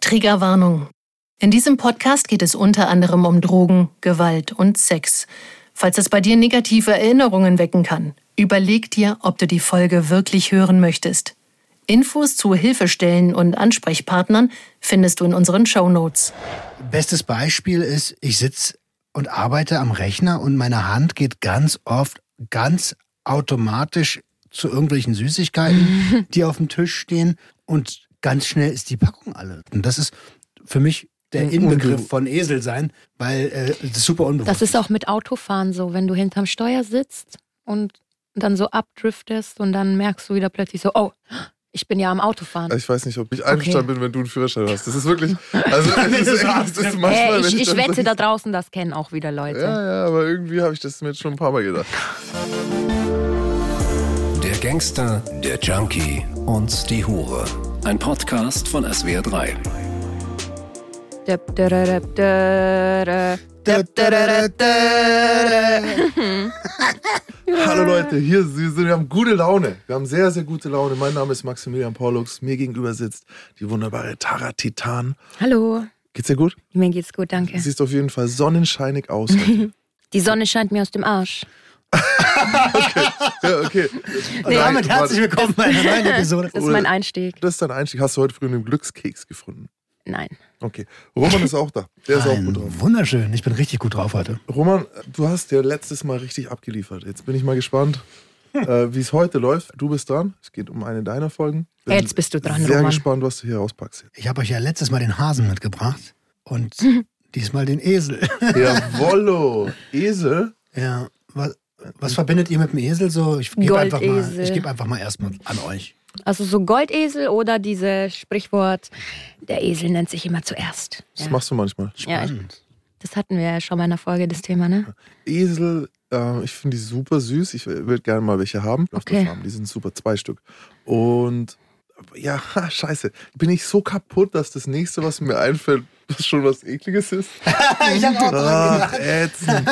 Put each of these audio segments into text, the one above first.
Triggerwarnung. In diesem Podcast geht es unter anderem um Drogen, Gewalt und Sex. Falls es bei dir negative Erinnerungen wecken kann, überleg dir, ob du die Folge wirklich hören möchtest. Infos zu Hilfestellen und Ansprechpartnern findest du in unseren Show Notes. Bestes Beispiel ist, ich sitze und arbeite am Rechner und meine Hand geht ganz oft ganz automatisch zu irgendwelchen Süßigkeiten, die auf dem Tisch stehen und ganz schnell ist die Packung alle. Und das ist für mich der Inbegriff von Esel sein, weil äh, das ist super unbewusst. Das ist auch mit Autofahren so, wenn du hinterm Steuer sitzt und dann so abdriftest und dann merkst du wieder plötzlich so, oh, ich bin ja am Autofahren. Ich weiß nicht, ob ich einverstanden bin, wenn du einen Führerschein hast. Das ist wirklich. Also, das ist, das ist manchmal, Hey, ich, ich dann wette, so- da draußen, das kennen auch wieder Leute. Ja, ja, aber irgendwie habe ich das mir jetzt schon ein paar Mal gedacht. Der Gangster, der Junkie und die Hure. Ein Podcast von SWR3. Döp, döröröp, dörö. Döp, döröröp, dörö. Hallo Leute, hier Sie sind, wir haben gute Laune. Wir haben sehr, sehr gute Laune. Mein Name ist Maximilian Paulux. Mir gegenüber sitzt die wunderbare Tara Titan. Hallo, Geht's dir gut? mir geht's gut, danke. Du siehst auf jeden Fall sonnenscheinig aus. heute. Die Sonne scheint mir aus dem Arsch. Ja, okay. und damit herzlich warte. willkommen bei einer neuen Episode. Das ist mein Einstieg. Das ist dein Einstieg. Hast du heute früh einen Glückskeks gefunden? Nein. Okay. Roman ist auch da. Der ist auch Ein gut drauf. Wunderschön, ich bin richtig gut drauf heute. Roman, du hast ja letztes Mal richtig abgeliefert. Jetzt bin ich mal gespannt, äh, wie es heute läuft. Du bist dran. Es geht um eine deiner Folgen. Bin Jetzt bist du dran, Sehr Roman. gespannt, was du hier auspackst. Ich habe euch ja letztes Mal den Hasen mitgebracht und diesmal den Esel. Jawollo. Esel. ja, was, was verbindet ihr mit dem Esel so? Ich gebe einfach, mal- ich geb einfach mal erstmal an euch. Also so Goldesel oder dieses Sprichwort, der Esel nennt sich immer zuerst. Das Ja. machst du manchmal. Ja, Spannend. Das hatten wir ja schon mal in der Folge, das Thema, ne? Esel, äh, ich finde die super süß. Ich würde gerne mal welche haben auf der Okay. Farm. Die sind super, zwei Stück. Und ja, ha, scheiße. Bin ich so kaputt, dass das nächste, was mir einfällt, schon was Ekliges ist? ich habe auch dran Ach, ätzend.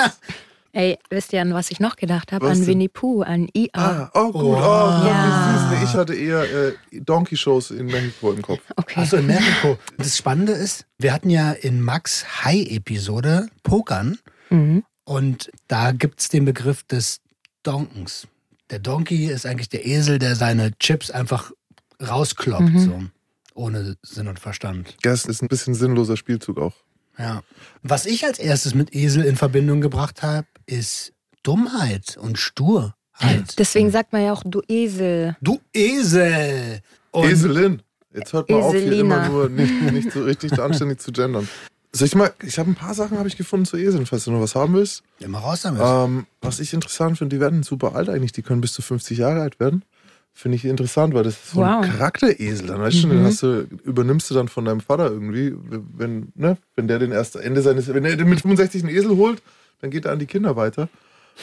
Ey, wisst ihr, an was ich noch gedacht habe? Was An? Winnie Pooh, an IA. Ah, oh gut, oh, Wow. Gott, Ja. wie süß. Ich hatte eher äh, Donkey-Shows in Mexiko im Kopf. Okay. Achso, in Mexiko. Das Spannende ist, wir hatten ja in Max High-Episode Pokern Mhm. und da gibt es den Begriff des Donkens. Der Donkey ist eigentlich der Esel, der seine Chips einfach rauskloppt, Mhm. so ohne Sinn und Verstand. Das ist ein bisschen sinnloser Spielzug auch. Ja. Was ich als erstes mit Esel in Verbindung gebracht habe, ist Dummheit und Sturheit. Deswegen sagt man ja auch, du Esel. Du Esel! Und Eselin. Jetzt hört mal auf, hier Eselina. immer nur nicht, nicht so richtig anständig zu gendern. Soll ich mal, ich habe ein paar Sachen habe ich gefunden zu Eseln, falls du noch was haben willst. Immer raus damit. Ähm, was ich interessant finde, die werden super alt eigentlich, die können bis zu 50 Jahre alt werden. Finde ich interessant, weil das ist so ein Wow. Charakteresel. Dann weißt du, den hast du, übernimmst du dann von deinem Vater irgendwie, wenn, ne, wenn der den erst Ende seines, wenn er mit 65 einen Esel holt, dann geht er an die Kinder weiter.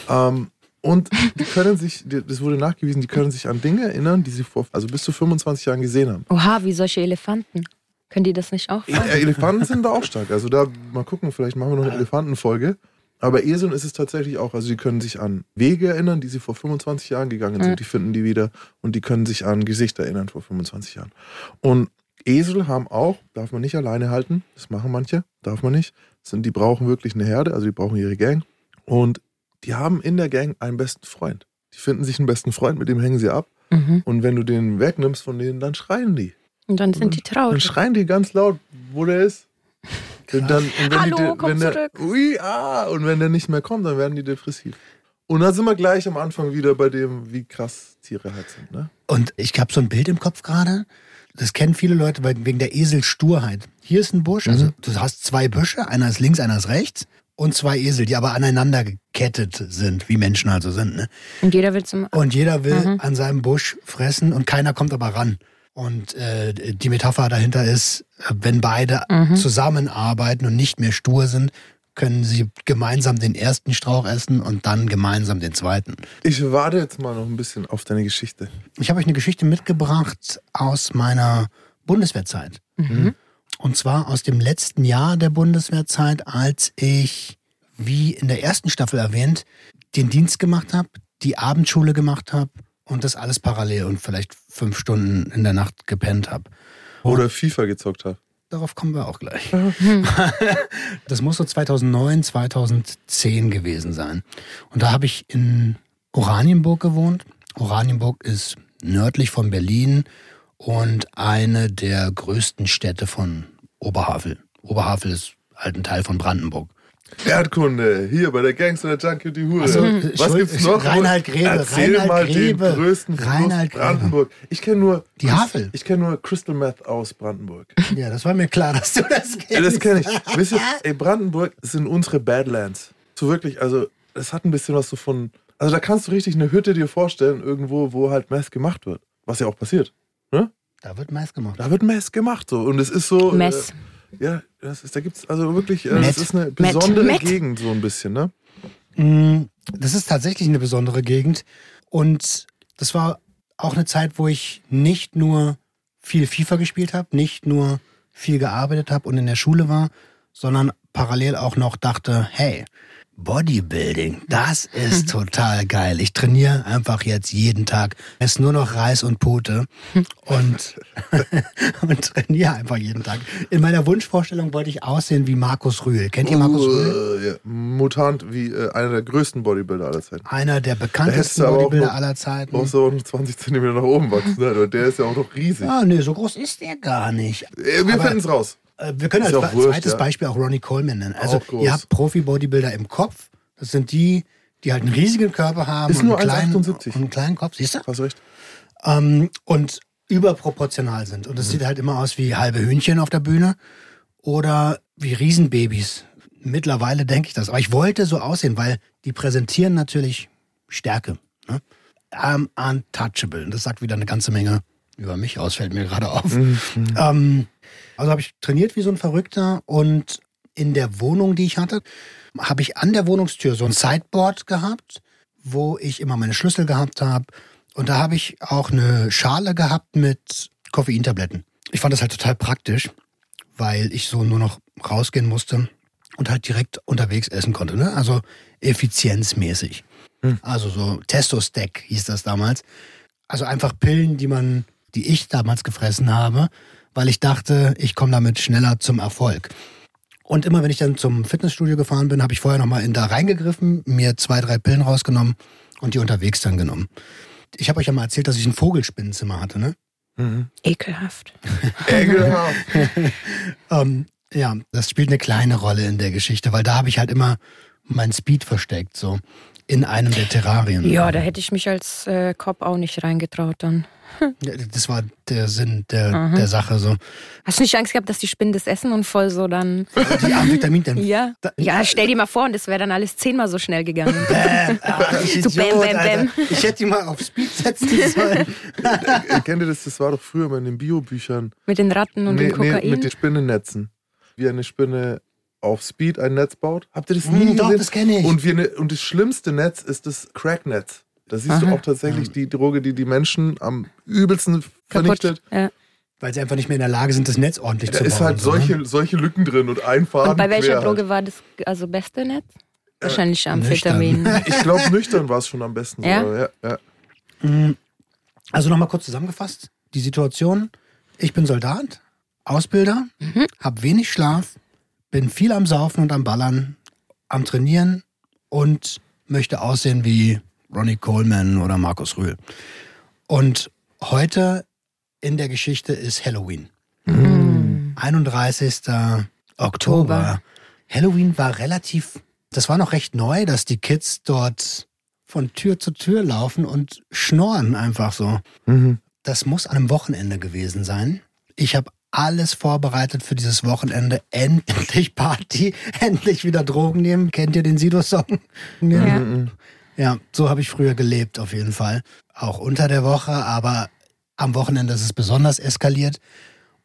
Ähm, und die können sich, das wurde nachgewiesen, die können sich an Dinge erinnern, die sie vor, also bis zu 25 Jahren gesehen haben. Oha, wie solche Elefanten. Können die das nicht auch? Äh, Elefanten sind da auch stark. Also da mal gucken, vielleicht machen wir noch eine Elefantenfolge. Aber Eseln ist es tatsächlich auch, also die können sich an Wege erinnern, die sie vor 25 Jahren gegangen sind, die finden die wieder und die können sich an Gesichter erinnern vor 25 Jahren. Und Esel haben auch, darf man nicht alleine halten, das machen manche, darf man nicht. Sind, die brauchen wirklich eine Herde, also die brauchen ihre Gang. Und die haben in der Gang einen besten Freund. Die finden sich einen besten Freund, mit dem hängen sie ab. Mhm. Und wenn du den wegnimmst von denen, dann schreien die. Und dann sind die Dann traurig. schreien die ganz laut, wo der ist. Und dann, und wenn Hallo, die, komm wenn der, zurück. Ui, ah, und wenn der nicht mehr kommt, dann werden die depressiv. Und dann sind wir gleich am Anfang wieder bei dem, wie krass Tiere halt sind. Ne? Und ich habe so ein Bild im Kopf gerade. Das kennen viele Leute wegen der Eselsturheit. Hier ist ein Busch, also du hast zwei Büsche, einer ist links, einer ist rechts. Und zwei Esel, die aber aneinander gekettet sind, wie Menschen also sind. Ne? Und jeder will zum. Und jeder will an seinem Busch fressen und keiner kommt aber ran. Und äh, die Metapher dahinter ist, wenn beide zusammenarbeiten und nicht mehr stur sind, können sie gemeinsam den ersten Strauch essen und dann gemeinsam den zweiten. Ich warte jetzt mal noch ein bisschen auf deine Geschichte. Ich habe euch eine Geschichte mitgebracht aus meiner Bundeswehrzeit. Und zwar aus dem letzten Jahr der Bundeswehrzeit, als ich, wie in der ersten Staffel erwähnt, den Dienst gemacht habe, die Abendschule gemacht habe und das alles parallel und vielleicht fünf Stunden in der Nacht gepennt habe. Oder FIFA gezockt habe. Darauf kommen wir auch gleich. Das muss so 2009, 2010 gewesen sein. Und da habe ich in Oranienburg gewohnt. Oranienburg ist nördlich von Berlin und eine der größten Städte von Oberhavel. Oberhavel ist halt ein Teil von Brandenburg. Erdkunde, hier bei der Gangster, der Junkie und die Hure. Also, Was gibt's noch? Reinhard Grebe, Erzähl Reinhard mal Grebe, den größten Reinhard Grebe. Brandenburg. Ich kenne nur Die Havel. Ich kenne nur Crystal Meth aus Brandenburg. Ja, das war mir klar, dass du das kennst. Ja, das kenne ich. Wisst ihr, ey, Brandenburg sind unsere Badlands. So wirklich, also es hat ein bisschen was so von. Also da kannst du richtig eine Hütte dir vorstellen, irgendwo, wo halt Meth gemacht wird. Was ja auch passiert. Ne? Da wird meist gemacht. Da wird Mess gemacht so. Und es ist so. Mess. Äh, ja, das ist, da gibt es also wirklich. Äh, das ist eine besondere Met. Gegend, so ein bisschen, ne? Mm, Das ist tatsächlich eine besondere Gegend. Und das war auch eine Zeit, wo ich nicht nur viel FIFA gespielt habe, nicht nur viel gearbeitet habe und in der Schule war, sondern parallel auch noch dachte, hey, Bodybuilding, das ist total geil. Ich trainiere einfach jetzt jeden Tag. Es ist nur noch Reis und Pute und, und trainiere einfach jeden Tag. In meiner Wunschvorstellung wollte ich aussehen wie Markus Rühl. Kennt ihr Markus Rühl? Uh, ja. Mutant wie äh, einer der größten Bodybuilder aller Zeiten. Einer der bekanntesten du aber auch Bodybuilder noch- aller Zeiten. Brauchst du auch noch 20 Zentimeter nach oben wachsen, ne? Der ist ja auch noch riesig. Ah, nee, so groß ist der gar nicht. Äh, Wir finden es raus. Äh, Wir können als wurscht, zweites ja. Beispiel auch Ronnie Coleman nennen. Also ihr habt Profi-Bodybuilder im Kopf. Das sind die, die halt einen riesigen Körper haben Ist und, nur einen kleinen, 1,78. und einen kleinen Kopf, siehst du? Hast recht. Ähm, und überproportional sind. Und es sieht halt immer aus wie halbe Hühnchen auf der Bühne oder wie Riesenbabys. Mittlerweile denke ich das. Aber ich wollte so aussehen, weil die präsentieren natürlich Stärke. Ne? I'm untouchable. Und das sagt wieder eine ganze Menge über mich aus, fällt mir gerade auf. Ähm, also habe ich trainiert wie so ein Verrückter und in der Wohnung, die ich hatte, habe ich an der Wohnungstür so ein Sideboard gehabt, wo ich immer meine Schlüssel gehabt habe. Und da habe ich auch eine Schale gehabt mit Koffeintabletten. Ich fand das halt total praktisch, weil ich so nur noch rausgehen musste und halt direkt unterwegs essen konnte. Ne? Also effizienzmäßig. Also so Testo-Stack hieß das damals. Also einfach Pillen, die man, die ich damals gefressen habe, weil ich dachte, ich komme damit schneller zum Erfolg. Und immer wenn ich dann zum Fitnessstudio gefahren bin, habe ich vorher nochmal in da reingegriffen, mir zwei, drei Pillen rausgenommen und die unterwegs dann genommen. Ich habe euch ja mal erzählt, dass ich ein Vogelspinnenzimmer hatte, ne? Ekelhaft. Ekelhaft. Ähm, ja, das spielt eine kleine Rolle in der Geschichte, weil da habe ich halt immer mein Speed versteckt, so in einem der Terrarien. Ja, da hätte ich mich als äh, Cop auch nicht reingetraut dann. Ja, Das war der Sinn der, der Sache, so. Hast du nicht Angst gehabt, dass die Spinnen das essen und voll so dann. Die Amphetamin, denn Ja. Da- Ja, stell dir mal vor, und das wäre dann alles zehnmal so schnell gegangen. Bäm, ah, ich So bäm, Alter. bäm. Ich hätte die mal auf Speed setzen sollen. Kennt ihr das? Das war doch früher mal in den Biobüchern. Mit den Ratten und Nee, dem nee, Kokain. mit den Spinnennetzen. Wie eine Spinne auf Speed ein Netz baut. Habt ihr das nie Hm, doch, gesehen? das kenn ich. Und, wie eine, und das schlimmste Netz ist das Cracknetz. Da siehst du Aha. auch tatsächlich die Droge, die die Menschen am übelsten vernichtet. Ja. Weil sie einfach nicht mehr in der Lage sind, das Netz ordentlich Da zu bauen. ist halt so, ne? solche, solche Lücken drin und ein Faden Und bei welcher quer Droge Halt. war das also beste Netz? Wahrscheinlich nüchtern. Amphetamin. Ich glaube, nüchtern war es schon am besten. Ja? ja, ja. Also nochmal kurz zusammengefasst. Die Situation, ich bin Soldat, Ausbilder, Mhm. hab wenig Schlaf, bin viel am Saufen und am Ballern, am Trainieren und möchte aussehen wie Ronnie Coleman oder Markus Rühl. Und heute in der Geschichte ist Halloween. 31. Oktober. Oktober. Halloween war relativ, das war noch recht neu, dass die Kids dort von Tür zu Tür laufen und schnorren einfach so. Mhm. Das muss an einem Wochenende gewesen sein. Ich habe alles vorbereitet für dieses Wochenende. Endlich Party, endlich wieder Drogen nehmen. Kennt ihr den Sido-Song? Ja. Mhm. Ja, so habe ich früher gelebt, auf jeden Fall. Auch unter der Woche, aber am Wochenende ist es besonders eskaliert.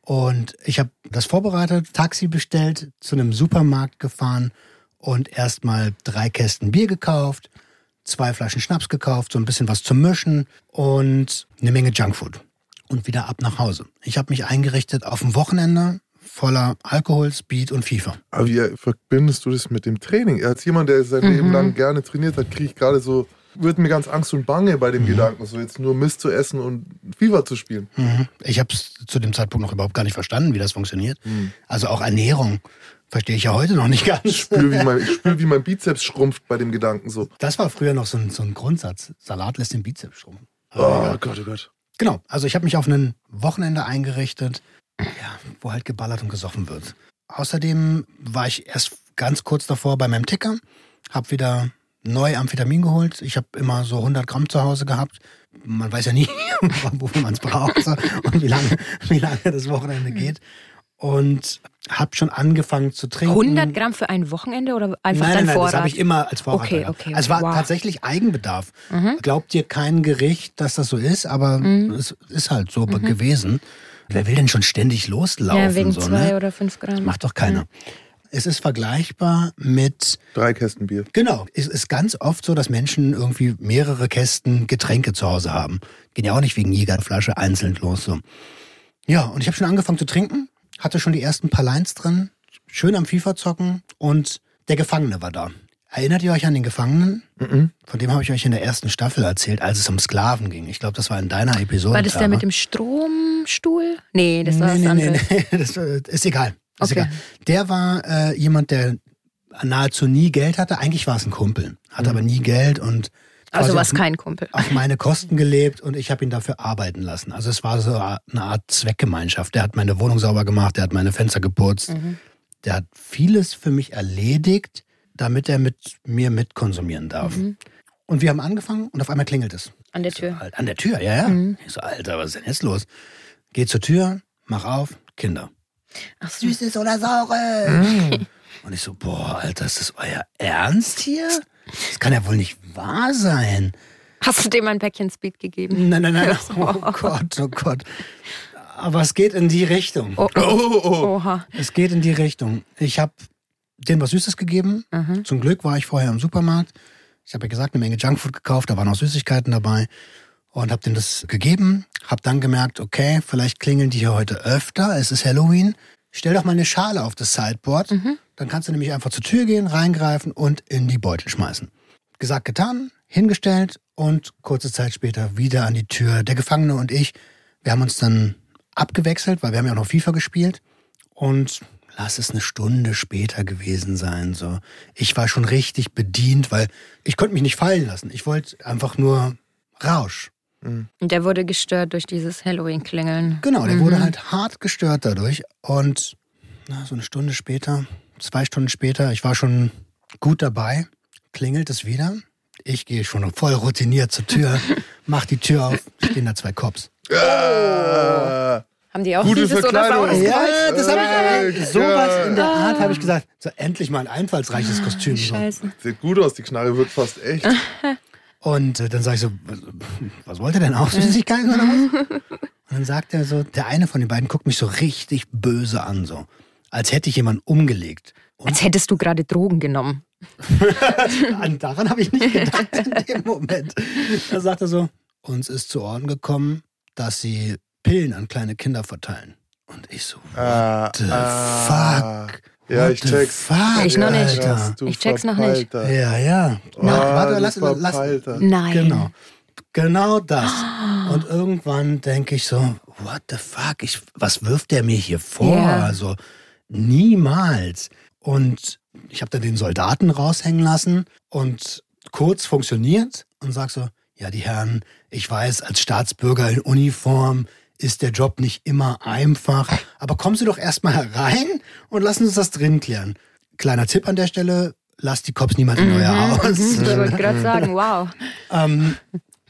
Und ich habe das vorbereitet, Taxi bestellt, zu einem Supermarkt gefahren und erstmal drei Kästen Bier gekauft, zwei Flaschen Schnaps gekauft, so ein bisschen was zum Mischen und eine Menge Junkfood. Und wieder ab nach Hause. Ich habe mich eingerichtet auf ein Wochenende voller Alkohol, Speed und FIFA. Aber wie verbindest du das mit dem Training? Als jemand, der sein Leben lang gerne trainiert hat, kriege ich gerade so wird mir ganz Angst und Bange bei dem Mhm. Gedanken, so jetzt nur Mist zu essen und FIFA zu spielen. Mhm. Ich habe es zu dem Zeitpunkt noch überhaupt gar nicht verstanden, wie das funktioniert. Also auch Ernährung verstehe ich ja heute noch nicht ganz. Ich spüre, wie mein, ich spür, wie mein Bizeps schrumpft bei dem Gedanken so. Das war früher noch so ein, so ein Grundsatz. Salat lässt den Bizeps schrumpfen. Oh Gott, oh Gott. Genau, also ich habe mich auf ein Wochenende eingerichtet, ja, wo halt geballert und gesoffen wird. Außerdem war ich erst ganz kurz davor bei meinem Ticker, habe wieder neu Amphetamin geholt. Ich habe immer so 100 Gramm zu Hause gehabt. Man weiß ja nie, wofür man es braucht und wie lange, wie lange das Wochenende geht. Und habe schon angefangen zu trinken. 100 Gramm für ein Wochenende oder einfach nein, dein nein, nein, Vorrat? das habe ich immer als Vorrat. Okay, okay, Also es war wow. tatsächlich Eigenbedarf. Mhm. Glaubt dir kein Gericht, dass das so ist, aber es ist halt so gewesen. Wer will denn schon ständig loslaufen? Ja, wegen so, zwei ne? oder fünf Gramm. Macht doch keiner. Es ist vergleichbar mit, Drei Kästen Bier. genau, es ist ganz oft so, dass Menschen irgendwie mehrere Kästen Getränke zu Hause haben. Gehen ja auch nicht wegen jeder Flasche einzeln los. So. Ja, und ich habe schon angefangen zu trinken, hatte schon die ersten paar Lines drin, schön am FIFA zocken und der Gefangene war da. Erinnert ihr euch an den Gefangenen? Mhm. Von dem habe ich euch in der ersten Staffel erzählt, als es um Sklaven ging. Ich glaube, das war in deiner Episode. War das der mit dem Stromstuhl? Nee, das war nee, das nee, andere. nee, nee, das äh, ist egal. Ist Okay. egal. Der war äh, jemand, der nahezu nie Geld hatte. Eigentlich war es ein Kumpel, hatte aber nie Geld und Also war es auf, kein Kumpel. auf meine Kosten gelebt und ich habe ihn dafür arbeiten lassen. Also es war so eine Art Zweckgemeinschaft. Der hat meine Wohnung sauber gemacht, der hat meine Fenster geputzt, Mhm. der hat vieles für mich erledigt, damit er mit mir mitkonsumieren darf. Mhm. Und wir haben angefangen und auf einmal klingelt es. An der So, Tür. halt, an der Tür, ja, ja. Mhm. Ich so, Alter, was ist denn jetzt los? Geh zur Tür, mach auf, Kinder. Ach so. Süßes oder saures? Und ich so, boah, Alter, ist das euer Ernst hier? Das kann ja wohl nicht wahr sein. Hast du dem ein Päckchen Speed gegeben? Nein, nein, nein. Oh Gott, oh Gott. Aber es geht in die Richtung. Oh, Oh, oh. oh, oh. Oha. Es geht in die Richtung. Ich habe denen was Süßes gegeben. Mhm. Zum Glück war ich vorher im Supermarkt. Ich habe ja gesagt, eine Menge Junkfood gekauft, da waren auch Süßigkeiten dabei. Und habe denen das gegeben. Habe dann gemerkt, okay, vielleicht klingeln die hier heute öfter. Es ist Halloween. Stell doch mal eine Schale auf das Sideboard. Dann kannst du nämlich einfach zur Tür gehen, reingreifen und in die Beutel schmeißen. Gesagt, getan, hingestellt und kurze Zeit später wieder an die Tür. Der Gefangene und ich, wir haben uns dann abgewechselt, weil wir haben ja auch noch FIFA gespielt. Und lass es eine Stunde später gewesen sein. So, ich war schon richtig bedient, weil ich konnte mich nicht fallen lassen. Ich wollte einfach nur Rausch. Und der wurde gestört durch dieses Halloween-Klingeln. Genau, der wurde halt hart gestört dadurch. Und na, so eine Stunde später, zwei Stunden später, ich war schon gut dabei, klingelt es wieder. Ich gehe schon voll routiniert zur Tür, mach die Tür auf, stehen da zwei Cops. Ah. Haben die auch Gute dieses oder Verkleidung. saures Ja, das habe ich Äh, sowas in der Ah. Art habe ich gesagt. So endlich mal ein einfallsreiches Kostüm. So. Scheiße. Sieht gut aus, die Knarre wird fast echt. Und äh, dann sage ich so, was, was wollt ihr denn auch? Süßigkeiten oder was? Und dann sagt er so, der eine von den beiden guckt mich so richtig böse an, so. Als hätte ich jemanden umgelegt. Und Als hättest du gerade Drogen genommen. an, daran habe ich nicht gedacht in dem Moment. Da sagt er so, uns ist zu Ohren gekommen, dass sie Pillen an kleine Kinder verteilen. Und ich so, Ah, what the ah. fuck? Ja, What ich the check's. Fuck, Ich noch nicht. Alter. Ich check's noch nicht. Ja, ja. Na, Ah, warte, lass, lass. Nein. Genau. Genau das. Und irgendwann denke ich so, what the fuck? Ich, was wirft der mir hier vor? Ja. Also niemals. Und ich habe dann den Soldaten raushängen lassen und kurz funktioniert und sag so, ja, die Herren, ich weiß, als Staatsbürger in Uniform ist der Job nicht immer einfach, aber kommen Sie doch erstmal herein und lassen uns das drin klären. Kleiner Tipp an der Stelle, lasst die Cops niemand in euer Haus. Mhm, ich wollte gerade sagen, wow. Ähm,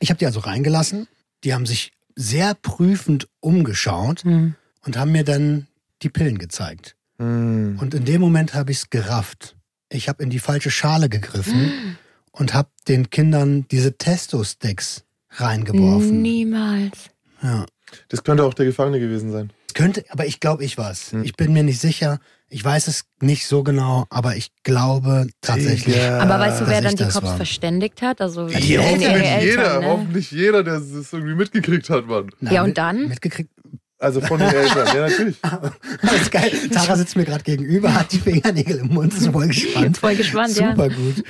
ich habe die also reingelassen. Die haben sich sehr prüfend umgeschaut Hm. und haben mir dann die Pillen gezeigt. Hm. Und in dem Moment habe ich es gerafft. Ich habe in die falsche Schale gegriffen und habe den Kindern diese Testo-Sticks reingeworfen. Niemals. Ja. Das könnte auch der Gefangene gewesen sein. Könnte, aber ich glaube, ich war's. Ich bin mir nicht sicher. Ich weiß es nicht so genau, aber ich glaube tatsächlich. Digga. Aber weißt du, wer dann die das Cops war. verständigt hat? Also Ja, die hoffentlich Hoffentlich jeder, Eltern, ne? hoffentlich jeder, der es irgendwie mitgekriegt hat, Mann. Na, Ja, und mit- dann? Mitgekriegt. Also von den Eltern, ja natürlich. Das ist geil. Tara sitzt mir gerade gegenüber, hat die Fingernägel im Mund, ist voll gespannt. Voll gespannt, ja. Super gut.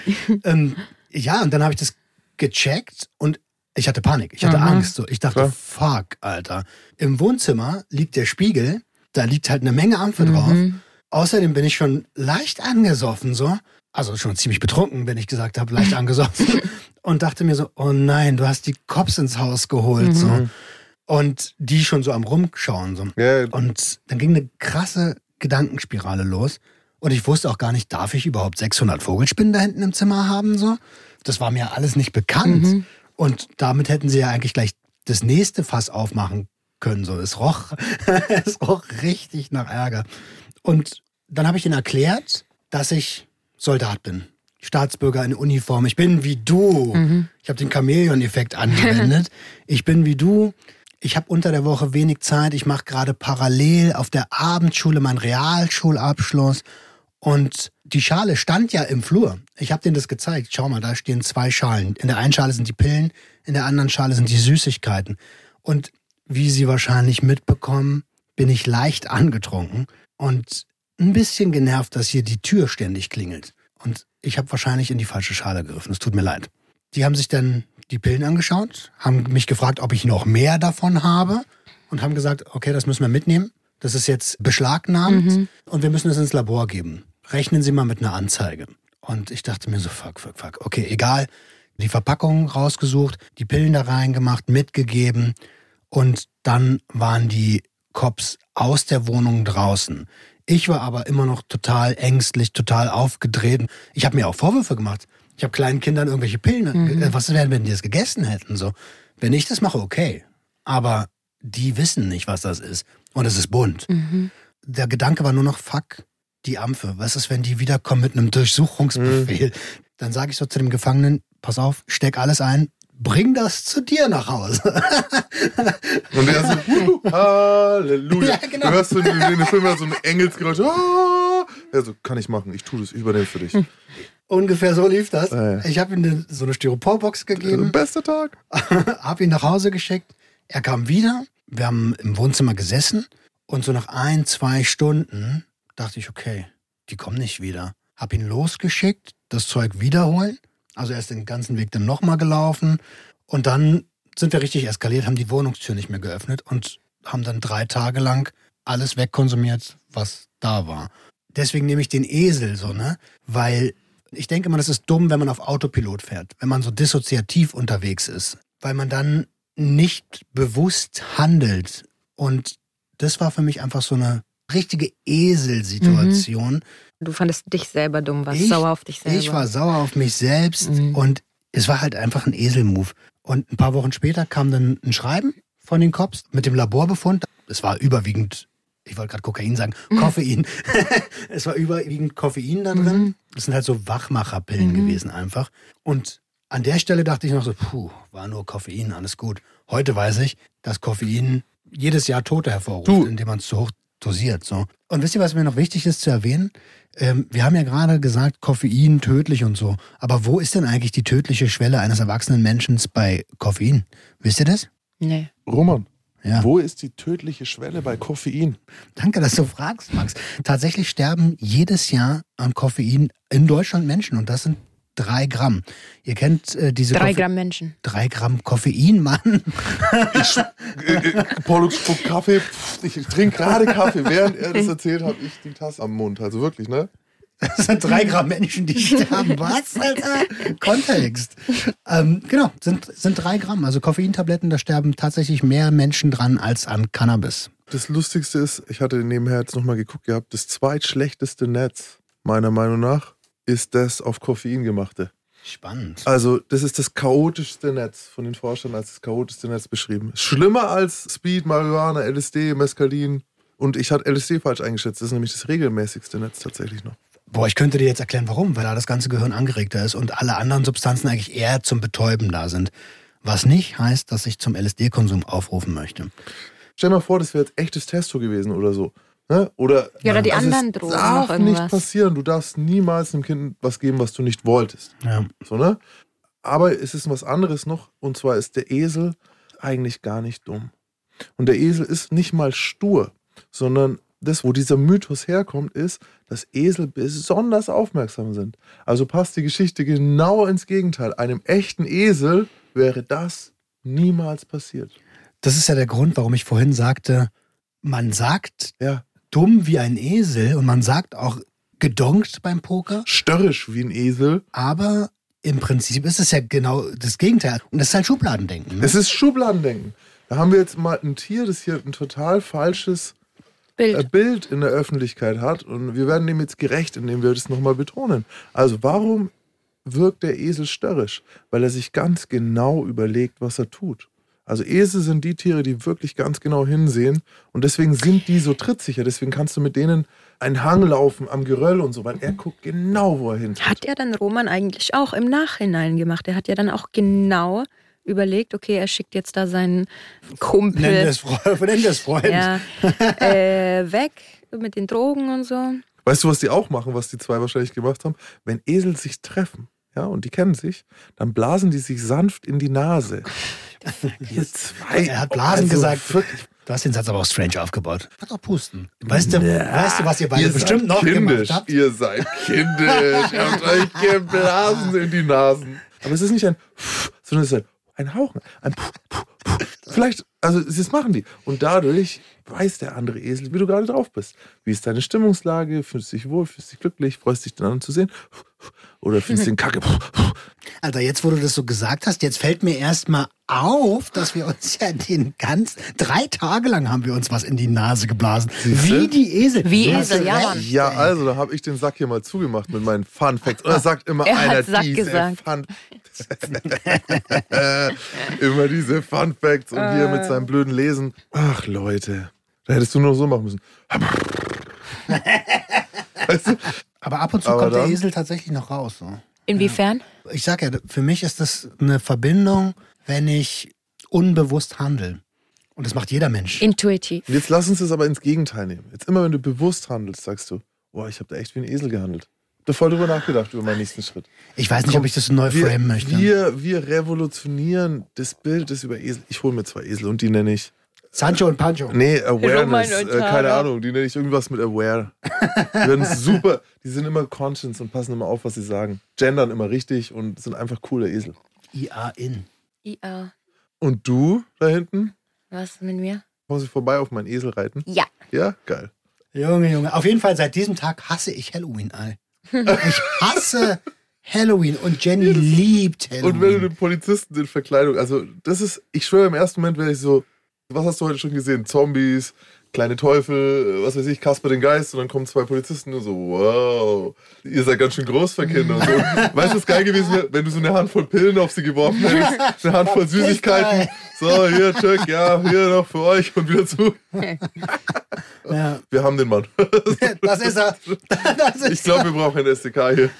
ähm, ja, und dann habe ich das gecheckt und ich hatte Panik. Ich hatte Mhm. Angst. So. Ich dachte, Klar. fuck, Alter. Im Wohnzimmer liegt der Spiegel. Da liegt halt eine Menge Ampfe drauf. Mhm. Außerdem bin ich schon leicht angesoffen, so. Also schon ziemlich betrunken, wenn ich gesagt habe, leicht angesoffen. und dachte mir so, oh nein, du hast die Cops ins Haus geholt, so. Mhm. Und die schon so am Rumschauen, so. Ja, Und dann ging eine krasse Gedankenspirale los. Und ich wusste auch gar nicht, darf ich überhaupt 600 Vogelspinnen da hinten im Zimmer haben, so? Das war mir alles nicht bekannt. Mhm. Und damit hätten sie ja eigentlich gleich das nächste Fass aufmachen können. So, es roch, es roch richtig nach Ärger. Und dann habe ich ihnen erklärt, dass ich Soldat bin. Staatsbürger in Uniform. Ich bin wie du. Ich habe den Chamäleon-Effekt angewendet. ich bin wie du. Ich habe unter der Woche wenig Zeit. Ich mache gerade parallel auf der Abendschule meinen Realschulabschluss. Und die Schale stand ja im Flur. Ich habe denen das gezeigt. Schau mal, da stehen zwei Schalen. In der einen Schale sind die Pillen, in der anderen Schale sind die Süßigkeiten. Und wie Sie wahrscheinlich mitbekommen, bin ich leicht angetrunken und ein bisschen genervt, dass hier die Tür ständig klingelt. Und ich habe wahrscheinlich in die falsche Schale gegriffen. Es tut mir leid. Die haben sich dann die Pillen angeschaut, haben mich gefragt, ob ich noch mehr davon habe und haben gesagt, okay, das müssen wir mitnehmen. Das ist jetzt beschlagnahmt und wir müssen es ins Labor geben. Rechnen Sie mal mit einer Anzeige. Und ich dachte mir so, fuck, fuck, fuck. Okay, egal. Die Verpackung rausgesucht, die Pillen da reingemacht, mitgegeben. Und dann waren die Cops aus der Wohnung draußen. Ich war aber immer noch total ängstlich, total aufgedreht. Ich habe mir auch Vorwürfe gemacht. Ich habe kleinen Kindern irgendwelche Pillen. äh, Was wäre, wenn die das gegessen hätten? So, wenn ich das mache, okay. Aber die wissen nicht, was das ist. Und es ist bunt. Der Gedanke war nur noch, fuck, die Ampfe. Was ist, wenn die wiederkommen mit einem Durchsuchungsbefehl? Dann sage ich so zu dem Gefangenen, pass auf, steck alles ein, bring das zu dir nach Hause. Und er so, Halleluja. Ja, genau. Du hörst so in, den Filmen so ein Engelsgeräusch. Ah. Er so, kann ich machen, ich tue das, ich übernehme für dich. Ungefähr so lief das. Ja, ja. Ich habe ihm so eine Styroporbox gegeben. Bester Tag. hab ihn nach Hause geschickt. Er kam wieder. Wir haben im Wohnzimmer gesessen. Und so nach ein, zwei Stunden dachte ich, okay, die kommen nicht wieder. Hab ihn losgeschickt, das Zeug wiederholen. Also er ist den ganzen Weg dann nochmal gelaufen. Und dann sind wir richtig eskaliert, haben die Wohnungstür nicht mehr geöffnet und haben dann drei Tage lang alles wegkonsumiert, was da war. Deswegen nehme ich den Esel so, ne? Weil ich denke mal, das ist dumm, wenn man auf Autopilot fährt, wenn man so dissoziativ unterwegs ist, weil man dann nicht bewusst handelt. Und das war für mich einfach so eine richtige Eselsituation. Du fandest dich selber dumm, warst Ich- sauer auf dich selber. Ich war sauer auf mich selbst Mhm. und es war halt einfach ein Eselmove. Und ein paar Wochen später kam dann ein Schreiben von den Cops mit dem Laborbefund. Es war überwiegend, ich wollte gerade Kokain sagen, Koffein. es war überwiegend Koffein da drin. Mhm. Das sind halt so Wachmacherpillen gewesen einfach. Und an der Stelle dachte ich noch so, puh, war nur Koffein, alles gut. Heute weiß ich, dass Koffein jedes Jahr Tote hervorruft, Du. indem man es zu hoch dosiert. So. Und wisst ihr, was mir noch wichtig ist zu erwähnen? Ähm, wir haben ja gerade gesagt, Koffein tödlich und so. Aber wo ist denn eigentlich die tödliche Schwelle eines erwachsenen Menschen bei Koffein? Wisst ihr das? Nee. Roman, Ja. wo ist die tödliche Schwelle bei Koffein? Danke, dass du fragst, Max. Tatsächlich sterben jedes Jahr an Koffein in Deutschland Menschen und das sind drei Gramm. Ihr kennt äh, diese Drei Koffe- Gramm Menschen. Drei Gramm Koffein, Mann. Äh, äh, Paulus spuckt Kaffee. Pff, Ich trinke gerade Kaffee. Während er das erzählt, habe ich die Tasse am Mund. Also wirklich, ne? Das sind drei Gramm Menschen, die sterben. Was, Alter? Kontext. Ähm, genau, sind, sind drei Gramm. Also Koffeintabletten, da sterben tatsächlich mehr Menschen dran als an Cannabis. Das Lustigste ist, ich hatte nebenher jetzt nochmal geguckt gehabt, das zweitschlechteste Netz, meiner Meinung nach, ist das auf Koffein gemachte. Spannend. Also, das ist das chaotischste Netz von den Forschern als das chaotischste Netz beschrieben. Schlimmer als Speed, Marihuana, LSD, Mescalin. Und ich hatte LSD falsch eingeschätzt. Das ist nämlich das regelmäßigste Netz tatsächlich noch. Boah, ich könnte dir jetzt erklären, warum. Weil da das ganze Gehirn angeregter ist und alle anderen Substanzen eigentlich eher zum Betäuben da sind. Was nicht heißt, dass ich zum LSD-Konsum aufrufen möchte. Stell dir mal vor, das wäre jetzt echtes Testo gewesen oder so. Ne? Oder, Ja, oder die Also anderen Drogen darf noch nicht irgendwas. passieren. Du darfst niemals einem Kind was geben, was du nicht wolltest. Ja. So, ne? Aber es ist was anderes noch. Und zwar ist der Esel eigentlich gar nicht dumm. Und der Esel ist nicht mal stur, sondern das, wo dieser Mythos herkommt, ist, dass Esel besonders aufmerksam sind. Also passt die Geschichte genau ins Gegenteil. Einem echten Esel wäre das niemals passiert. Das ist ja der Grund, warum ich vorhin sagte, man sagt Ja. Dumm wie ein Esel und man sagt auch gedonkt beim Poker, Störrisch wie ein Esel. aber im Prinzip ist es ja genau das Gegenteil. Und das ist halt Schubladendenken. Ne? Es ist Schubladendenken. Da haben wir jetzt mal ein Tier, das hier ein total falsches äh, Bild. Bild in der Öffentlichkeit hat. Und wir werden dem jetzt gerecht, indem wir das nochmal betonen. Also warum wirkt der Esel störrisch? Weil er sich ganz genau überlegt, was er tut. Also Esel sind die Tiere, die wirklich ganz genau hinsehen. Und deswegen sind die so trittsicher. Deswegen kannst du mit denen einen Hang laufen am Geröll und so, weil er guckt genau, wo er hin. Hat er dann Roman eigentlich auch im Nachhinein gemacht? Er hat ja dann auch genau überlegt, okay, er schickt jetzt da seinen Kumpel Nenn das Freund. Nenn das Freund. ja, äh, weg mit den Drogen und so. Weißt du, was die auch machen, was die zwei wahrscheinlich gemacht haben? Wenn Esel sich treffen, ja, und die kennen sich, dann blasen die sich sanft in die Nase. Ihr zwei. Er hat Blasen also gesagt. Du hast den Satz aber auch strange aufgebaut. Kannst auch pusten. Weißt du, weißt du was ihr beide ihr bestimmt seid noch kindisch. gemacht habt? Ihr seid kindisch. ihr habt euch geblasen in die Nasen. Aber es ist nicht ein sondern es ist ein, ein Hauchen. Ein Vielleicht, also das machen die. Und dadurch weiß der andere Esel, wie du gerade drauf bist. Wie ist deine Stimmungslage? Fühlst du dich wohl? Fühlst du dich glücklich? Freust dich den anderen zu sehen? Oder findest du den Kacke? Alter, jetzt wo du das so gesagt hast, jetzt fällt mir erst mal auf, dass wir uns ja den ganz, drei Tage lang haben wir uns was in die Nase geblasen. Siehste? Wie die Esel. Wie Du Esel, ja, recht. Ja, also, da habe ich den Sack hier mal zugemacht mit meinen Fun Facts. Und da sagt immer Er hat einer Sack diese gesagt. Fun Immer diese Fun Facts und hier mit seinem blöden Lesen. Ach, Leute. Da hättest du nur so machen müssen. weißt du? Aber ab und zu Aber kommt der dann- Esel tatsächlich noch raus. So. Inwiefern? Ich sag ja, für mich ist das eine Verbindung, wenn ich unbewusst handle. Und das macht jeder Mensch. Intuitiv. Jetzt lass uns das aber ins Gegenteil nehmen. Jetzt immer, wenn du bewusst handelst, sagst du, boah, ich habe da echt wie ein Esel gehandelt. Ich habe voll drüber nachgedacht, über meinen nächsten Schritt. Ich weiß nicht, ob ich das neu Wir, framen möchte. wir, wir revolutionieren das Bild des über Esel. Ich hole mir zwei Esel und die nenne ich Sancho und Pancho. Nee, Awareness. Äh, keine. Ahnung, die nenne ich irgendwas mit Aware. Die werden super, die sind immer conscious und passen immer auf, was sie sagen. Gendern immer richtig und sind einfach coole Esel. IA in. IA. Und du da hinten? Was mit mir? Kommen Sie vorbei auf meinen Esel reiten? Ja. Ja, geil. Junge, Junge. Auf jeden Fall, seit diesem Tag hasse ich Halloween, ey. Ich hasse Halloween und Jenny liebt Halloween. Und wenn du den Polizisten in Verkleidung, also das ist, ich schwöre, im ersten Moment wäre ich so, was hast du heute schon gesehen? Zombies, kleine Teufel, was weiß ich, Kasper den Geist und dann kommen zwei Polizisten und so, wow, ihr seid ganz schön groß für Kinder. Und so. Und weißt du, was geil gewesen wäre, wenn du so eine Handvoll Pillen auf sie geworfen hättest, eine Handvoll Süßigkeiten, so, hier, Chuck, ja, hier noch für euch und wieder zu. ja, Wir haben den Mann. das ist er. Das ist Ich glaube, wir brauchen ein SDK hier. er.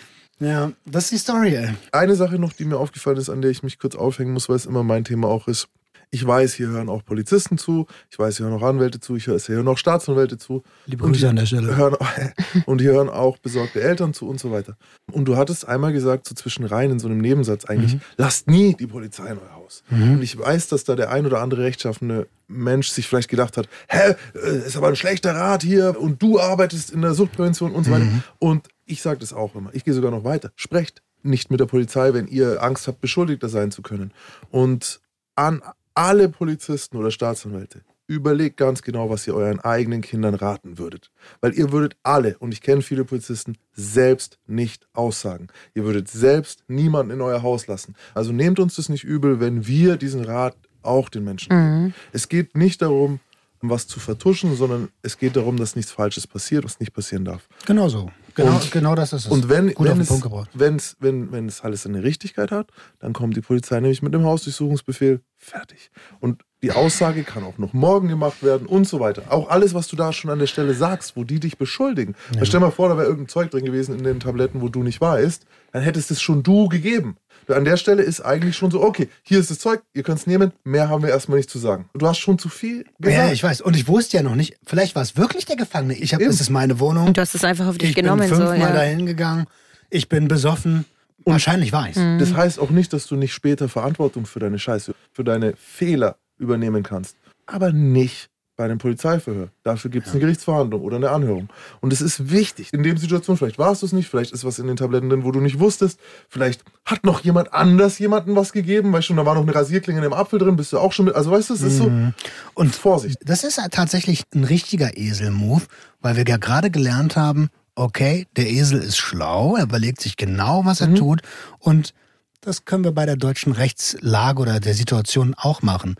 Ja, das ist die Story, ey. Eine Sache noch, die mir aufgefallen ist, an der ich mich kurz aufhängen muss, weil es immer mein Thema auch ist. Ich weiß, hier hören auch Polizisten zu, ich weiß, hier hören auch Anwälte zu, ich höre, hier hören auch Staatsanwälte zu. Liebe Grüße an der Stelle. Hören, und hier hören auch besorgte Eltern zu und so weiter. Und du hattest einmal gesagt, so zwischen rein in so einem Nebensatz eigentlich, Mhm. lasst nie die Polizei in euer Haus. Und ich weiß, dass da der ein oder andere rechtschaffene Mensch sich vielleicht gedacht hat, hä, äh, ist aber ein schlechter Rat hier und du arbeitest in der Suchtprävention und so weiter. Mhm. Und ich sage das auch immer. Ich gehe sogar noch weiter. Sprecht nicht mit der Polizei, wenn ihr Angst habt, Beschuldigter sein zu können. Und an alle Polizisten oder Staatsanwälte, überlegt ganz genau, was ihr euren eigenen Kindern raten würdet. Weil ihr würdet alle, und ich kenne viele Polizisten, selbst nicht aussagen. Ihr würdet selbst niemanden in euer Haus lassen. Also nehmt uns das nicht übel, wenn wir diesen Rat auch den Menschen geben. Es geht nicht darum, was zu vertuschen, sondern es geht darum, dass nichts Falsches passiert, was nicht passieren darf. Genau so. Genau, Und- genau das ist es. Und wenn, Gut wenn, es, wenn's, wenn, wenn es alles eine Richtigkeit hat, dann kommt die Polizei nämlich mit einem Hausdurchsuchungsbefehl fertig. Und die Aussage kann auch noch morgen gemacht werden und so weiter. Auch alles, was du da schon an der Stelle sagst, wo die dich beschuldigen. Weil Stell mal vor, da wäre irgendein Zeug drin gewesen in den Tabletten, wo du nicht weißt, dann hättest es schon du gegeben. An der Stelle ist eigentlich schon so, okay, hier ist das Zeug, ihr könnt es nehmen, mehr haben wir erstmal nicht zu sagen. Du hast schon zu viel gesagt. Ja, ich weiß. Und ich wusste ja noch nicht, vielleicht war es wirklich der Gefangene. Ich habe, es ist meine Wohnung. Und du hast es einfach auf dich ich genommen. bin so, fünfmal ja. dahin gegangen. Ich bin besoffen. Wahrscheinlich weiß. Das heißt auch nicht, dass du nicht später Verantwortung für deine Scheiße, für deine Fehler übernehmen kannst. Aber nicht bei einem Polizeiverhör. Dafür gibt es eine Gerichtsverhandlung oder eine Anhörung. Und es ist wichtig. In dem Situation, vielleicht warst du es nicht, vielleicht ist was in den Tabletten drin, wo du nicht wusstest. Vielleicht hat noch jemand anders jemandem was gegeben. Weißt du, da war noch eine Rasierklinge in dem Apfel drin, bist du auch schon mit. Also weißt du, es ist so. Und Vorsicht. Das ist tatsächlich ein richtiger Esel-Move, weil wir ja gerade gelernt haben, okay, der Esel ist schlau, er überlegt sich genau, was er tut und das können wir bei der deutschen Rechtslage oder der Situation auch machen.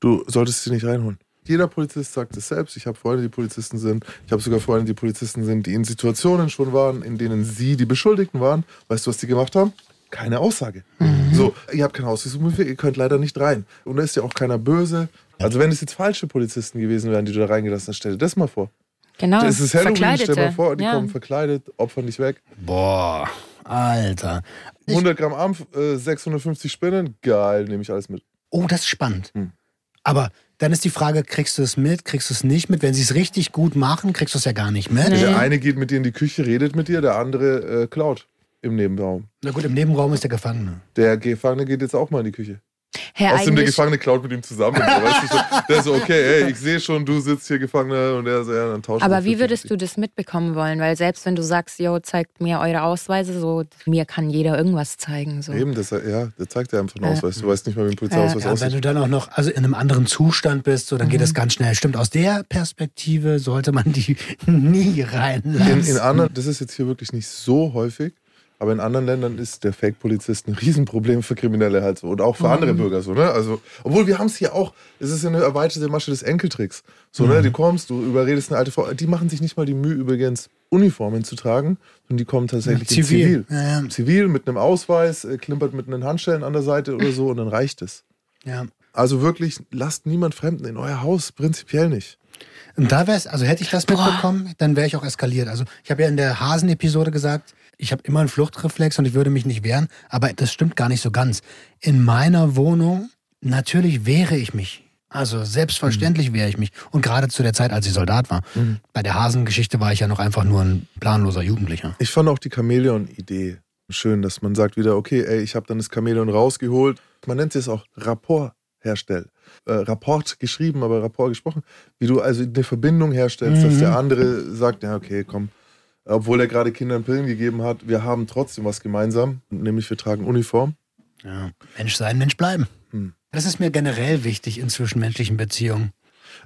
Du solltest sie nicht reinholen. Jeder Polizist sagt es selbst. Ich habe Freunde, die Polizisten sind. Ich habe sogar Freunde, die Polizisten sind, die in Situationen schon waren, in denen sie die Beschuldigten waren. Weißt du, was die gemacht haben? Keine Aussage. So, ihr habt keine Ausweisungsmöglichkeit, ihr könnt leider nicht rein. Und da ist ja auch keiner böse. Also wenn es jetzt falsche Polizisten gewesen wären, die du da reingelassen hast, stell dir das mal vor. Genau. Das ist Halloween, stell dir mal vor, die ja. kommen verkleidet, opfern dich weg. Boah, Alter. 100 Gramm Ampf, äh, 650 Spinnen, geil, nehme ich alles mit. Oh, das ist spannend. Hm. Aber dann ist die Frage, kriegst du es mit, kriegst du es nicht mit? Wenn sie es richtig gut machen, kriegst du es ja gar nicht mit. Nee. Der eine geht mit dir in die Küche, redet mit dir, der andere äh, klaut im Nebenraum. Na gut, im Nebenraum ist der Gefangene. Der Gefangene geht jetzt auch mal in die Küche. Herr, Außerdem der Gefangene klaut mit ihm zusammen. So, weißt du, so, der so, okay, ey, ich sehe schon, du sitzt hier Gefangener und der so, ja, dann tauschen wir aber wie 50. würdest du das mitbekommen wollen? Weil selbst wenn du sagst, yo, zeigt mir eure Ausweise, so mir kann jeder irgendwas zeigen. So. Eben, das, ja, der zeigt dir einfach einen Ja. Ausweis. Du weißt nicht mal, wie ein Polizeiausweis Ja, wenn aussieht. du dann auch noch also in einem anderen Zustand bist, so, dann geht Mhm. das ganz schnell. Stimmt, aus der Perspektive sollte man die nie reinlassen. In, in anderen, das ist jetzt hier wirklich nicht so häufig, aber in anderen Ländern ist der Fake-Polizist ein Riesenproblem für Kriminelle halt so und auch für Mhm. andere Bürger so, ne? Also, obwohl wir haben es hier auch, es ist ja eine erweiterte Masche des Enkeltricks. So, Mhm. ne? Du kommst, du überredest eine alte Frau, die machen sich nicht mal die Mühe übrigens, Uniformen zu tragen, sondern die kommen tatsächlich Ja, zivil. Zivil. Ja, ja. Zivil mit einem Ausweis, äh, klimpert mit einem Handschellen an der Seite oder so und dann reicht es. ja. Also wirklich, lasst niemand Fremden in euer Haus, prinzipiell nicht. Und da wär's, also hätte ich das mitbekommen, dann wäre ich auch eskaliert. Also ich habe ja in der Hasen-Episode gesagt, ich habe immer einen Fluchtreflex und ich würde mich nicht wehren, aber das stimmt gar nicht so ganz. In meiner Wohnung, natürlich wehre ich mich. Also selbstverständlich wehre ich mich. Und gerade zu der Zeit, als ich Soldat war. Bei der Hasengeschichte war ich ja noch einfach nur ein planloser Jugendlicher. Ich fand auch die Chamäleon-Idee schön, dass man sagt wieder, okay, ey, ich habe dann das Chamäleon rausgeholt. Man nennt es auch Rapport herstellen. Äh, Rapport geschrieben, aber Rapport gesprochen. Wie du also eine Verbindung herstellst, dass der andere sagt, ja, okay, komm. Obwohl er gerade Kindern Pillen gegeben hat, wir haben trotzdem was gemeinsam, nämlich wir tragen Uniform. Ja. Mensch sein, Mensch bleiben. Hm. Das ist mir generell wichtig in zwischenmenschlichen Beziehungen.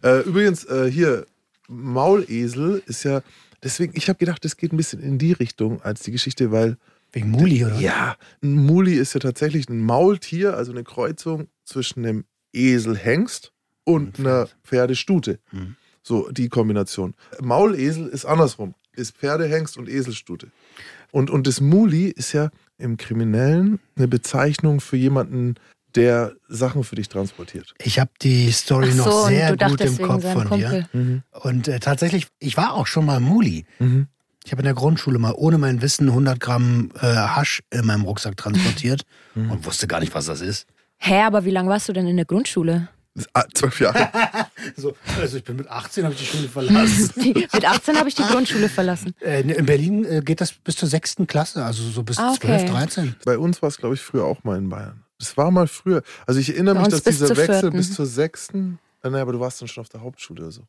Äh, übrigens, äh, hier, Maulesel ist ja, deswegen, ich habe gedacht, das geht ein bisschen in die Richtung als die Geschichte, weil Wegen Muli, oder? Ja, ein Muli ist ja tatsächlich ein Maultier, also eine Kreuzung zwischen einem Eselhengst und einer Pferdestute. Mhm. So die Kombination. Maulesel ist andersrum, ist Pferdehengst und Eselstute. Und, und das Muli ist ja im Kriminellen eine Bezeichnung für jemanden, der Sachen für dich transportiert. Ich habe die Story so, noch sehr gut im Kopf von dir. Kumpel. Und äh, tatsächlich, ich war auch schon mal Muli. Ich habe in der Grundschule mal ohne mein Wissen 100 Gramm äh, Hasch in meinem Rucksack transportiert und wusste gar nicht, was das ist. Hä, aber wie lange warst du denn in der Grundschule? Ah, zwölf Jahre. So, also ich bin mit 18 habe ich die Schule verlassen. Mit 18 habe ich die Grundschule verlassen. äh, in Berlin äh, geht das bis zur sechsten Klasse, also so bis Ah, okay. 12, 13. Bei uns war es, glaube ich, früher auch mal in Bayern. Das war mal früher. Also ich erinnere Bei mich, dass dieser Wechsel vierten. bis zur sechsten. Äh, naja, aber du warst dann schon auf der Hauptschule oder so.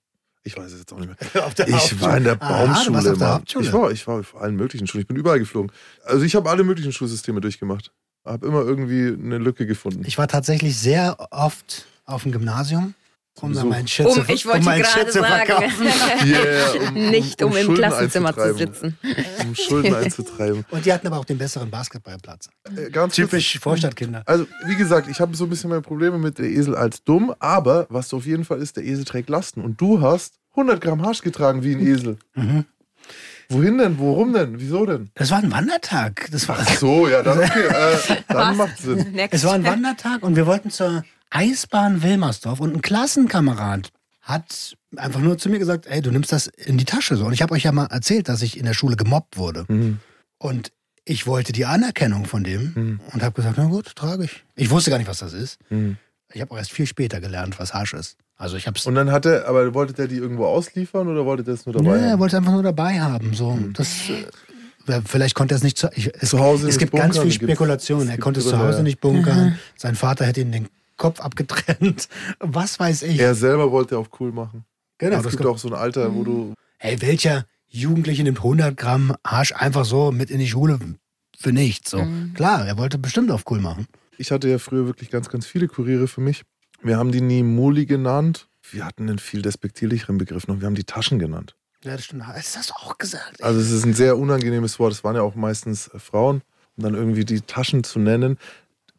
Ich weiß es jetzt auch nicht mehr. Auf der Ich Hauptschule. war in der Aha, du Baumschule. warst auf der. Hauptschule. Ich war, ich war auf allen möglichen Schulen. Ich bin überall geflogen. Also ich habe alle möglichen Schulsysteme durchgemacht. Habe immer irgendwie eine Lücke gefunden. Ich war tatsächlich sehr oft auf dem Gymnasium, um meinen Shit zu, um meinen Shit zu verkaufen. Yeah, um- um- Nicht um, um im Klassenzimmer zu sitzen. Um Schulden einzutreiben. Und die hatten aber auch den besseren Basketballplatz. Äh, ganz kurz, Typisch Vorstadtkinder. Also, wie gesagt, ich habe so ein bisschen meine Probleme mit der Esel als dumm, aber was auf jeden Fall ist, der Esel trägt Lasten. Und du hast 100 Gramm Hasch getragen wie ein Esel. Mhm. Wohin denn? Worum denn? Wieso denn? Das war ein Wandertag. Das war, Ach so, ja, dann, okay, äh, dann macht Sinn. Next. es war ein Wandertag und wir wollten zur Eisbahn Wilmersdorf und ein Klassenkamerad hat einfach nur zu mir gesagt, ey, du nimmst das in die Tasche so. Und ich habe euch ja mal erzählt, dass ich in der Schule gemobbt wurde. Mhm. Und ich wollte die Anerkennung von dem und habe gesagt, na gut, trage ich. Ich wusste gar nicht, was das ist. Mhm. Ich habe auch erst viel später gelernt, was Hasch ist. Also ich habe es. Und dann hat er, aber wollte der die irgendwo ausliefern oder wollte der es nur dabei Nee, er haben? wollte es einfach nur dabei haben. So, Mhm. das, äh, vielleicht konnte er es nicht zu, ich, es, Zu Hause Es nicht gibt ganz bunkern, viel gibt's- Spekulation. Er konnte es zu Hause nicht bunkern. Sein Vater hätte ihm den Kopf abgetrennt. Was weiß ich. Er selber wollte auf cool machen. Genau, es das gibt auch so ein Alter, wo du. Hey, welcher Jugendliche nimmt 100 Gramm Hasch einfach so mit in die Schule für nichts? So. Mhm. Klar, er wollte bestimmt auf cool machen. Ich hatte ja früher wirklich ganz, ganz viele Kuriere für mich. Wir haben die nie Muli genannt. Wir hatten einen viel despektierlicheren Begriff noch. Wir haben die Taschen genannt. Ja, das stimmt. Das hast du auch gesagt. Also es ist ein sehr unangenehmes Wort. Es waren ja auch meistens äh, Frauen. Und dann irgendwie die Taschen zu nennen.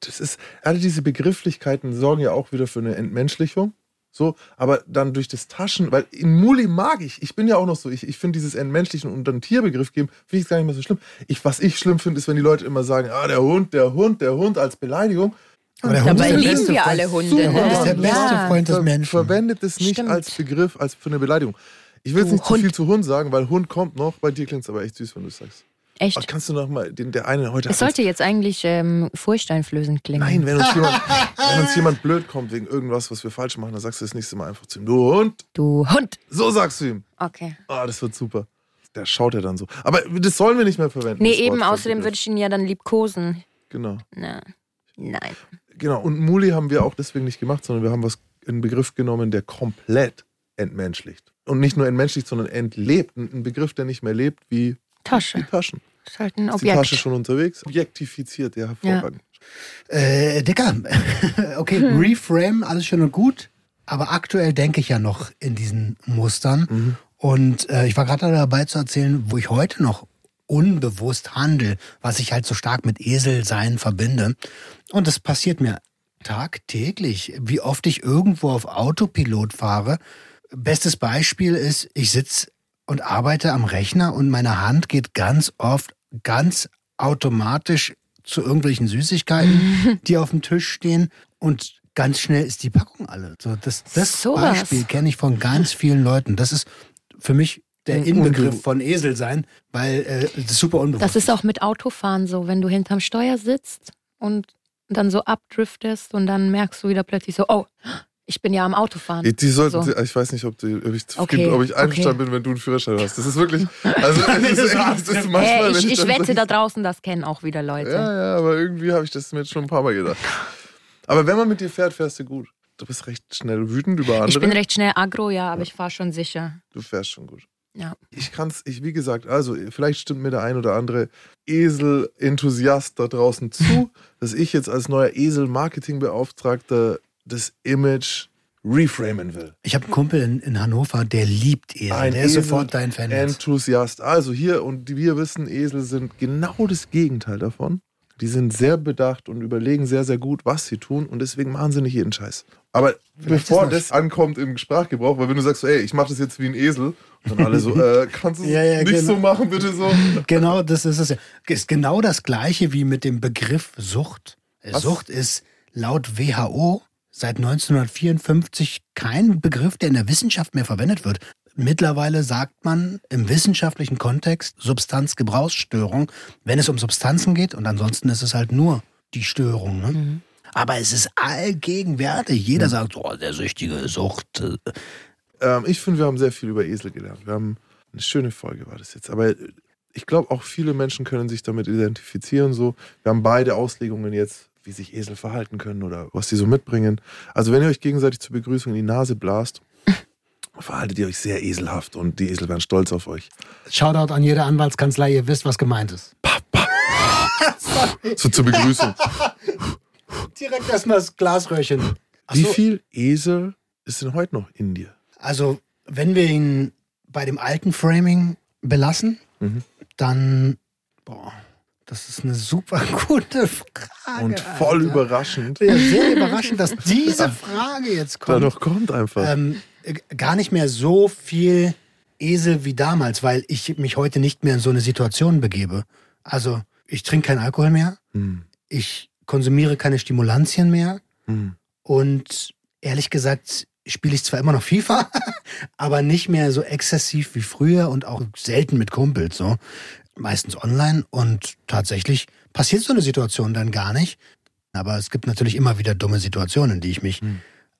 Das ist, alle diese Begrifflichkeiten sorgen ja auch wieder für eine Entmenschlichung. So, aber dann durch das Taschen, weil in Muli mag ich, ich bin ja auch noch so, ich, ich finde dieses Entmenschlichen und dann Tierbegriff geben, finde ich es gar nicht mehr so schlimm. Ich, was ich schlimm finde, ist, wenn die Leute immer sagen, ah, der Hund, der Hund, der Hund als Beleidigung. Aber der Dabei ist der lieben beste wir Freund. alle Hunde, Der Hund ne? ist der beste Ja. Freund des Menschen. verwendet es nicht Stimmt. als Begriff, als für eine Beleidigung. Ich will jetzt nicht zu Hund. viel zu Hund sagen, weil Hund kommt noch. Bei dir klingt es aber echt süß, wenn du es sagst. Echt? Aber kannst du noch mal den, der eine heute Es sollte jetzt eigentlich ähm, furchteinflößend klingen. Nein, wenn uns, jemand, wenn uns jemand blöd kommt wegen irgendwas, was wir falsch machen, dann sagst du das nächste Mal einfach zu ihm. Du Hund, Du Hund. so sagst du ihm. Okay. Ah, das wird super. Der schaut ja dann so. Aber das sollen wir nicht mehr verwenden. Nee, Wort eben, für außerdem würde ich ihn ja dann liebkosen. Genau. Na, nein. Genau. Und Muli haben wir auch deswegen nicht gemacht, sondern wir haben was einen Begriff genommen, der komplett entmenschlicht. Und nicht nur entmenschlicht, sondern entlebt. Ein Begriff, der nicht mehr lebt wie die Tasche. Taschen. Ist halt ein Ist die Tasche Objekt. schon unterwegs? Objektifiziert, ja, hervorragend. Äh, Dicker, okay, Hm. Reframe, alles schön und gut. Aber aktuell denke ich ja noch in diesen Mustern. Mhm. Und äh, ich war gerade dabei zu erzählen, wo ich heute noch unbewusst handel, was ich halt so stark mit Eselsein verbinde. Und das passiert mir tagtäglich, wie oft ich irgendwo auf Autopilot fahre. Bestes Beispiel ist, ich sitze und arbeite am Rechner und meine Hand geht ganz oft ganz automatisch zu irgendwelchen Süßigkeiten, die auf dem Tisch stehen und ganz schnell ist die Packung alle. So, das das Sowas. Beispiel kenne ich von ganz vielen Leuten. Das ist für mich der Und- Inbegriff von Esel sein, weil äh, das ist super unbewusst. Das ist auch mit Autofahren so, wenn du hinterm Steuer sitzt und dann so abdriftest und dann merkst du wieder plötzlich so, oh, ich bin ja am Autofahren. Die, die sollten, So. ich weiß nicht, ob, die, ob, ich, Okay, ob ich okay. einverstanden bin, wenn du einen Führerschein hast. Das ist wirklich. Also, es ist, echt, das ist manchmal, Hey, ich, ich dann wette, da draußen, das kennen auch wieder Leute. Ja, ja, aber irgendwie habe ich das mir jetzt schon ein paar Mal gedacht. Aber wenn man mit dir fährt, fährst du gut. Du bist recht schnell wütend über andere. Ich bin recht schnell aggro, ja, aber ich fahre schon sicher. du fährst schon gut. Ja. Ich kann es, ich, wie gesagt, also vielleicht stimmt mir der ein oder andere Esel-Enthusiast da draußen zu, dass ich jetzt als neuer Esel-Marketing-Beauftragter das Image reframen will. ich habe einen Kumpel in, in Hannover, der liebt Esel. Ein der ist Esel- sofort dein Fan. Enthusiast. Also hier, und wir wissen, Esel sind genau das Gegenteil davon. Die sind sehr bedacht und überlegen sehr, sehr gut, was sie tun und deswegen machen sie nicht jeden Scheiß. Aber Vielleicht bevor ist noch- das ankommt im Sprachgebrauch, weil wenn du sagst, ey, ich mache das jetzt wie ein Esel, und dann alle so, äh, kannst du es Ja, ja, nicht genau. so machen, bitte so? Genau, das ist es. ja. Ist genau das gleiche wie mit dem Begriff Sucht. Was? Sucht ist laut WHO seit 1954 kein Begriff, der in der Wissenschaft mehr verwendet wird. Mittlerweile sagt man im wissenschaftlichen Kontext Substanzgebrauchsstörung, wenn es um Substanzen geht und ansonsten ist es halt nur die Störung. Ne? Aber es ist allgegenwärtig. Jeder sagt, oh, der Süchtige, Sucht. äh, Ähm, ich finde, wir haben sehr viel über Esel gelernt. Wir haben eine schöne Folge war das jetzt. Aber ich glaube, auch viele Menschen können sich damit identifizieren. So, wir haben beide Auslegungen jetzt, wie sich Esel verhalten können oder was sie so mitbringen. Also wenn ihr euch gegenseitig zur Begrüßung in die Nase blast, verhaltet ihr euch sehr eselhaft und die Esel werden stolz auf euch. Shoutout an jede Anwaltskanzlei, ihr wisst, was gemeint ist. So zur Begrüßung. Direkt erstmal das Glasröhrchen. Ach Wie so. viel Esel ist denn heute noch in dir? Also, wenn wir ihn bei dem alten Framing belassen, Mhm. dann, boah, das ist eine super gute Frage. Und voll Alter. überraschend. Ja, sehr überraschend, dass diese Frage jetzt Da kommt. noch kommt einfach. Ähm, äh, gar nicht mehr so viel Esel wie damals, weil ich mich heute nicht mehr in so eine Situation begebe. Also, ich trinke keinen Alkohol mehr, Hm. ich konsumiere keine Stimulantien mehr, Hm. Und ehrlich gesagt spiele ich zwar immer noch FIFA, aber nicht mehr so exzessiv wie früher und auch selten mit Kumpels, so. Meistens online und tatsächlich passiert so eine Situation dann gar nicht. Aber es gibt natürlich immer wieder dumme Situationen, in die ich mich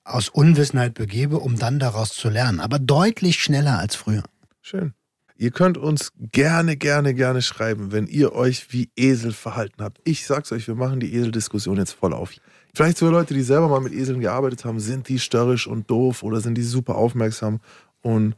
aus Unwissenheit begebe, um dann daraus zu lernen. Aber deutlich schneller als früher. Schön. Ihr könnt uns gerne, gerne, gerne schreiben, wenn ihr euch wie Esel verhalten habt. Ich sag's euch, wir machen die Esel-Diskussion jetzt voll auf. Vielleicht sogar Leute, die selber mal mit Eseln gearbeitet haben, sind die störrisch und doof oder sind die super aufmerksam und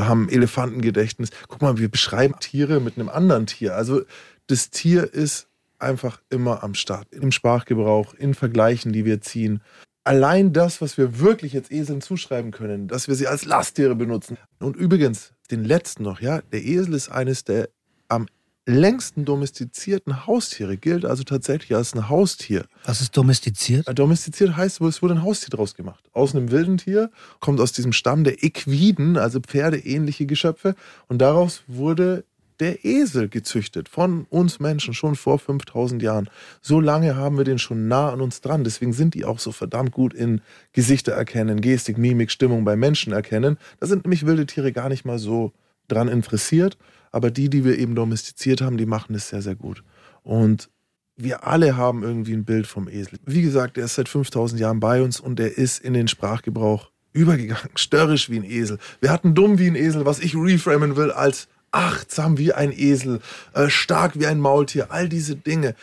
haben Elefantengedächtnis. Guck mal, wir beschreiben Tiere mit einem anderen Tier. Also das Tier ist einfach immer am Start. Im Sprachgebrauch, in Vergleichen, die wir ziehen. Allein das, was wir wirklich jetzt Eseln zuschreiben können, dass wir sie als Lasttiere benutzen. Und übrigens, den letzten noch, ja, der Esel ist eines der am längsten domestizierten Haustiere, gilt also tatsächlich als ein Haustier. Was ist domestiziert? Äh, Domestiziert heißt, es wurde ein Haustier draus gemacht. Aus einem wilden Tier, kommt aus diesem Stamm der Equiden, also pferdeähnliche Geschöpfe. Und daraus wurde der Esel gezüchtet von uns Menschen schon vor 5000 Jahren. So lange haben wir den schon nah an uns dran. Deswegen sind die auch so verdammt gut in Gesichter erkennen, Gestik, Mimik, Stimmung bei Menschen erkennen. Da sind nämlich wilde Tiere gar nicht mal so dran interessiert. Aber die, die wir eben domestiziert haben, die machen es sehr, sehr gut. Und wir alle haben irgendwie ein Bild vom Esel. Wie gesagt, er ist seit 5000 Jahren bei uns und er ist in den Sprachgebrauch übergegangen. Störrisch wie ein Esel. Wir hatten dumm wie ein Esel, was ich reframen will als achtsam wie ein Esel, äh, stark wie ein Maultier. All diese Dinge.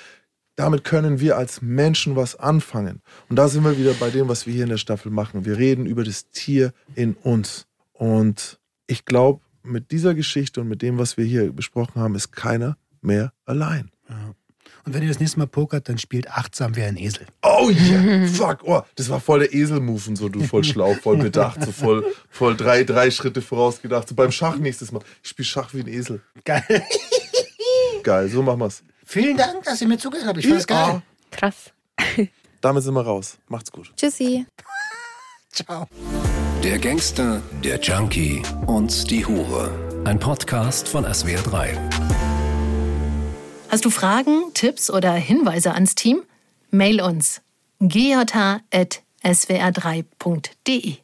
Damit können wir als Menschen was anfangen. Und da sind wir wieder bei dem, was wir hier in der Staffel machen. Wir reden über das Tier in uns. Und ich glaube, mit dieser Geschichte und mit dem, was wir hier besprochen haben, ist keiner mehr allein. Ja. Und wenn ihr das nächste Mal pokert, dann spielt achtsam wie ein Esel. Oh yeah, fuck, oh, das war voll der Esel-Move und so, du voll schlau, voll bedacht, so voll, voll drei, drei Schritte vorausgedacht. So beim Schach nächstes Mal. Ich spiele Schach wie ein Esel. Geil. Geil, so machen wir's. Vielen Dank, dass ihr mir zugehört habt. Ich fand's geil. Krass. Damit sind wir raus. Macht's gut. Tschüssi. Ciao. Der Gangster, der Junkie und die Hure. Ein Podcast von SWR3. Hast du Fragen, Tipps oder Hinweise ans Team? Mail uns gjh.swr3.de.